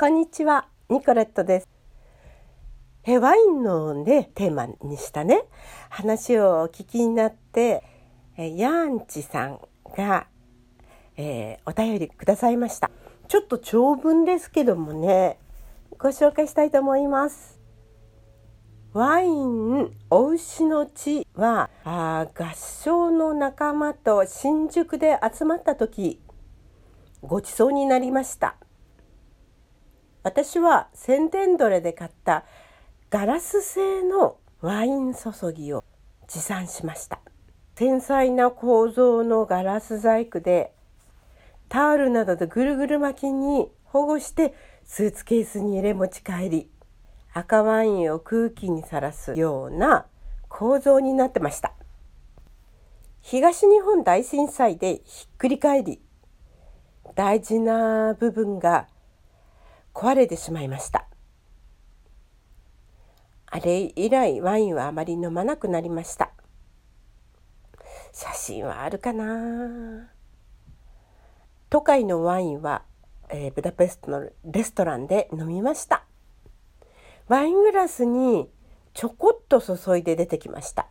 こんにちは、ニコレットです。えワインのね、テーマにしたね、話をお聞きになって、えヤーンチさんが、えー、お便りくださいました。ちょっと長文ですけどもね、ご紹介したいと思います。ワインお牛の地はあ合唱の仲間と新宿で集まった時ごちそうになりました私は宣伝どれで買ったガラス製のワイン注ぎを持参しました。繊細な構造のガラス細工でタオルなどでぐるぐる巻きに保護してスーツケースに入れ持ち帰り赤ワインを空気にさらすような構造になってました。東日本大震災でひっくり返り大事な部分が壊れてしまいました。あれ以来ワインはあまり飲まなくなりました。写真はあるかな。都会のワインは、えー、ブダペストのレストランで飲みました。ワイングラスにちょこっと注いで出てきました。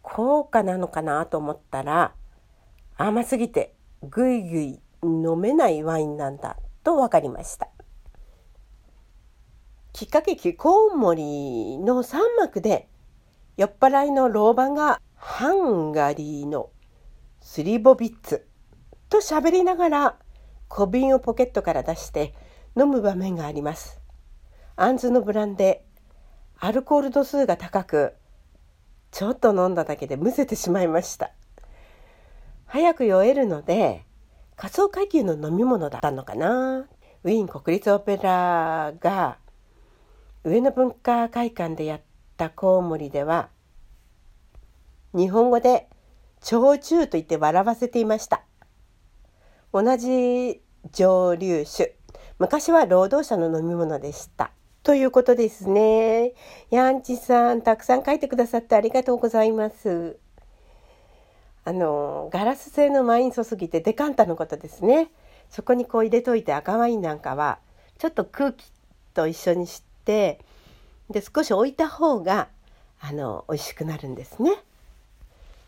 高価なのかなと思ったら甘すぎてぐいぐい飲めないワインなんだ。と分かりましたきっかけきコウモリの三幕で酔っ払いの老婆がハンガリーのスリボビッツと喋りながら小瓶をポケットから出して飲む場面があります。アンズのブランデーアルコール度数が高くちょっと飲んだだけでむせてしまいました。早く酔えるので仮想階級の飲み物だったのかな？ウィーン国立オペラが上野文化会館でやったコウモリでは日本語で焼酎と言って笑わせていました。同じ蒸留酒。昔は労働者の飲み物でした。ということですね。ヤンチさんたくさん書いてくださってありがとうございます。あのガラス製のワイン注ぎってデカンタのことですね。そこにこう入れといて赤ワインなんかはちょっと空気と一緒にしてで少し置いた方があの美味しくなるんですね。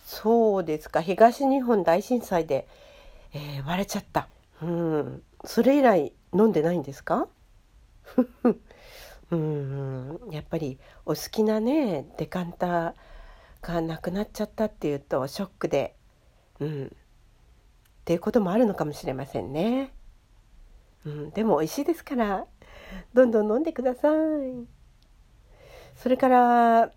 そうですか。東日本大震災で、えー、割れちゃった。うん。それ以来飲んでないんですか？うん。やっぱりお好きなねデカンタがなくなっちゃったっていうとショックでうんっていうこともあるのかもしれませんね。うん、でも美味しいですからどんどん飲んでください。それから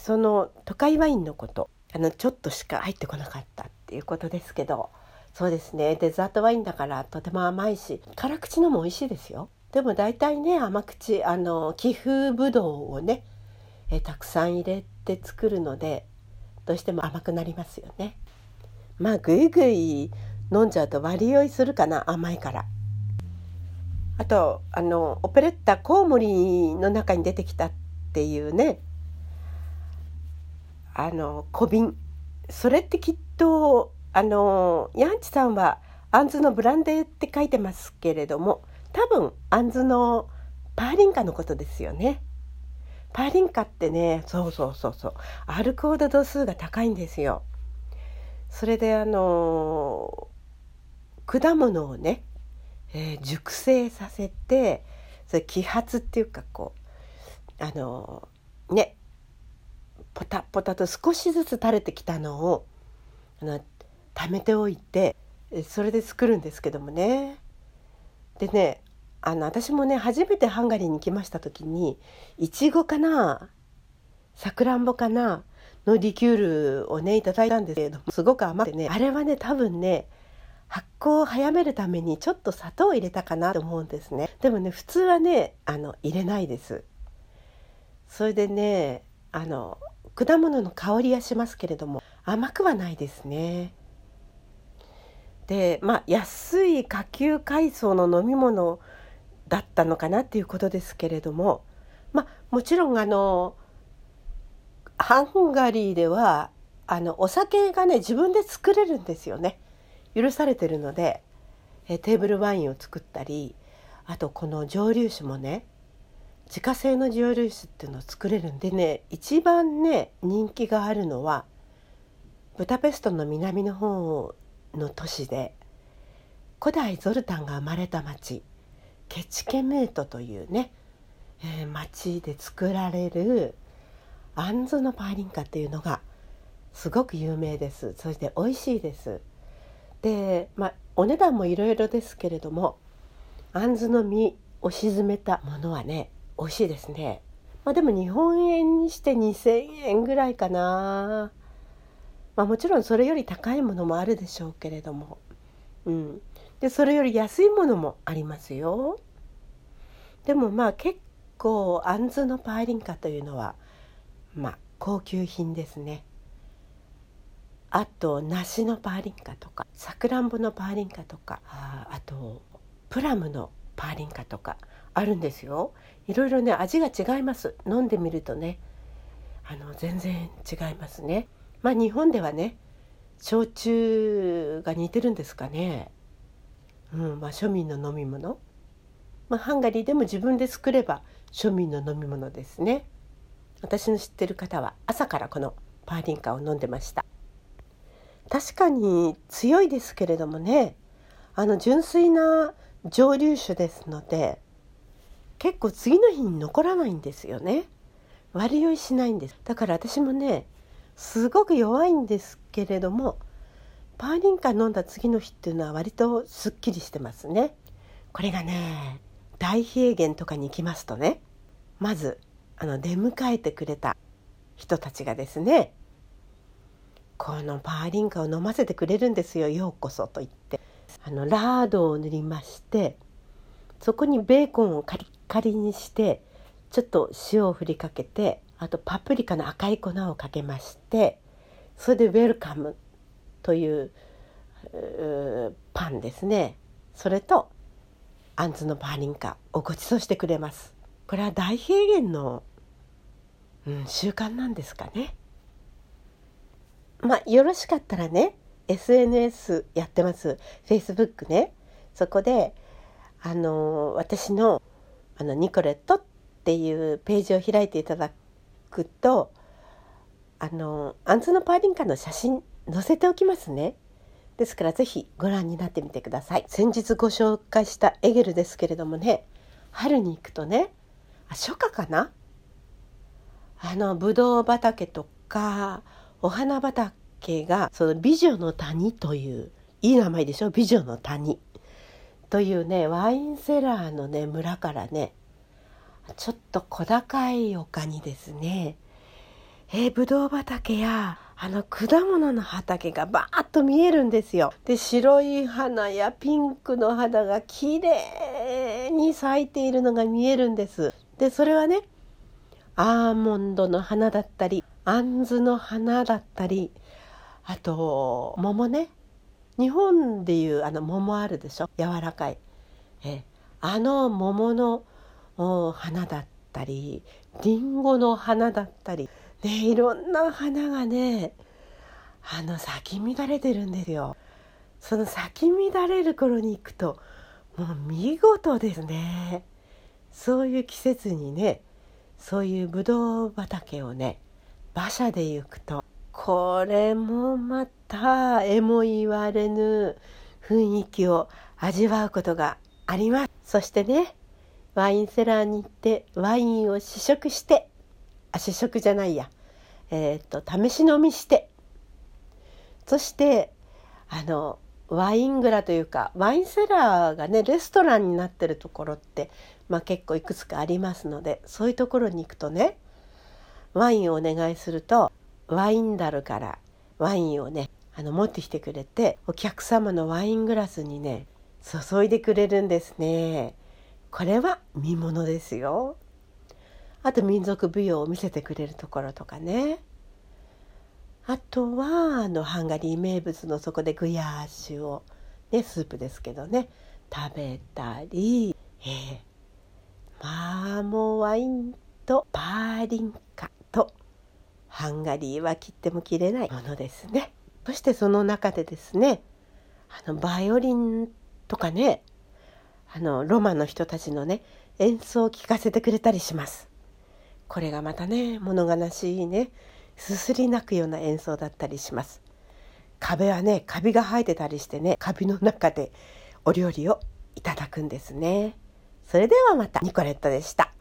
その都会ワインのことあのちょっとしか入ってこなかったっていうことですけどそうですねデザートワインだからとても甘いし辛口のも美味しいですよ。でも大体ね甘口あの寄付ぶどうをねえたくさん入れて作るのでどうしても甘くなりますよね。まあぐいぐい飲んじゃうと割り酔いするかな甘いから。あとあのオペレッタコウモリの中に出てきたっていうねあの小瓶それってきっとあのヤンチさんはアンズのブランデーって書いてますけれども多分アンズのパーリンカのことですよね。パーリンカってねそうそうそうそうアルコール度数が高いんですよ。それであの果物をね、えー、熟成させてそれ揮発っていうかこうあのねポタポタと少しずつ垂れてきたのをあの貯めておいてそれで作るんですけどもね。でねあの私もね初めてハンガリーに来ました時にいちごかなさくらんぼかなのリキュールをねいただいたんですけれどもすごく甘くてねあれはね多分ね発酵を早めるためにちょっと砂糖を入れたかなと思うんですね。でもね普通はねあの入れないです。それでねあの果物の香りはしますけれども甘くはないですね。でまあ安い下級階層の飲み物だったのかなっていうことですけれどもまあもちろんあのハンガリーではあのお酒がね自分で作れるんですよね。許されてるのでえテーブルワインを作ったりあとこの蒸留酒もね自家製の蒸留酒っていうのを作れるんでね一番ね人気があるのはブダペストの南の方の都市で古代ゾルタンが生まれた町ケチケメートというね、えー、町で作られるあんずのパーリンカっていうのがすごく有名です。そして美味しいです。でまあお値段もいろいろですけれどもあんずの実を沈めたものはね美味しいですね。まあでも日本円にして2,000円ぐらいかな。まあもちろんそれより高いものもあるでしょうけれども。うん。でそれより安いものもありますよ。でもまあ結構あんずのパーリンカというのはまあ高級品ですね。あと梨のパーリンカとかさくらんぼのパーリンカとかああとプラムのパーリンカとかあるんですよ。いろいろね味が違います。飲んでみるとねあの全然違いますね。まあ日本ではね焼酎が似てるんですかね。うんまあ庶民の飲み物。まあハンガリーでも自分で作れば庶民の飲み物ですね。私の知ってる方は朝からこのパーリンカを飲んでました。確かに強いですけれどもねあの純粋な蒸留酒ですので結構次の日に残らないんですよね。悪酔いしないんです。だから私もねすごく弱いんですけれどもパーリンカ飲んだ次の日っていうのは割とすっきりしてますね。これがね大平原とかに行きますとねまずあの出迎えてくれた人たちがですねこのパーリンカを飲ませてくれるんですよようこそと言って。あのラードを塗りましてそこにベーコンをカリッカリにしてちょっと塩を振りかけてあとパプリカの赤い粉をかけましてそれでウェルカム。というパンですね。それとあんずのパーリンカをご馳走してくれます。これは大平原の、うん、習慣なんですかね。まあよろしかったらね SNS やってます。Facebook ね。そこであの私のあのニコレットっていうページを開いていただくとあのアンズのパーリンカの写真載せておきますね。ですからぜひご覧になってみてください。先日ご紹介したエゲルですけれどもね春に行くとねあ初夏かな？あのブドウ畑とかお花畑がその美女の谷といういい名前でしょ？美女の谷というねワインセラーのね村からねちょっと小高い丘にですねえー、ぶどう畑やあの果物の畑がバーッと見えるんですよ。で白い花やピンクの花が綺麗に咲いているのが見えるんです。でそれはねアーモンドの花だったりあんずの花だったりあと桃ね日本でいうあの桃あるでしょ？柔らかいえあの桃の花だったりりんごの花だったり、ね、いろんな花がねあの咲き乱れてるんですよ。その咲き乱れる頃に行くともう見事ですね。そういう季節にねそういうぶどう畑をね馬車で行くとこれもまたえも言われぬ雰囲気を味わうことがありますそしてねワインセラーに行ってワインを試食してあ試食じゃないや。えっ、と試し飲みして。そしてあのワイン蔵というかワインセラーがねレストランになってるところって、まあ、結構いくつかありますのでそういうところに行くとねワインをお願いするとワインダルからワインをねあの持ってきてくれてお客様のワイングラスにね注いでくれるんですね。これは見ものですよ。あと民族舞踊を見せてくれるところとかね。あとはあのハンガリー名物のそこでグヤーシュを、ね、スープですけどね。食べたり、えー、まあもうワインとパーリンカとハンガリーは切っても切れないものですね。そしてその中でですねあのバイオリンとかねあのロマの人たちのね演奏を聴かせてくれたりします。これがまたね物悲しいねすすり泣くような演奏だったりします。壁はねカビが生えてたりしてねカビの中でお料理をいただくんですね。それではまたニコレットでした。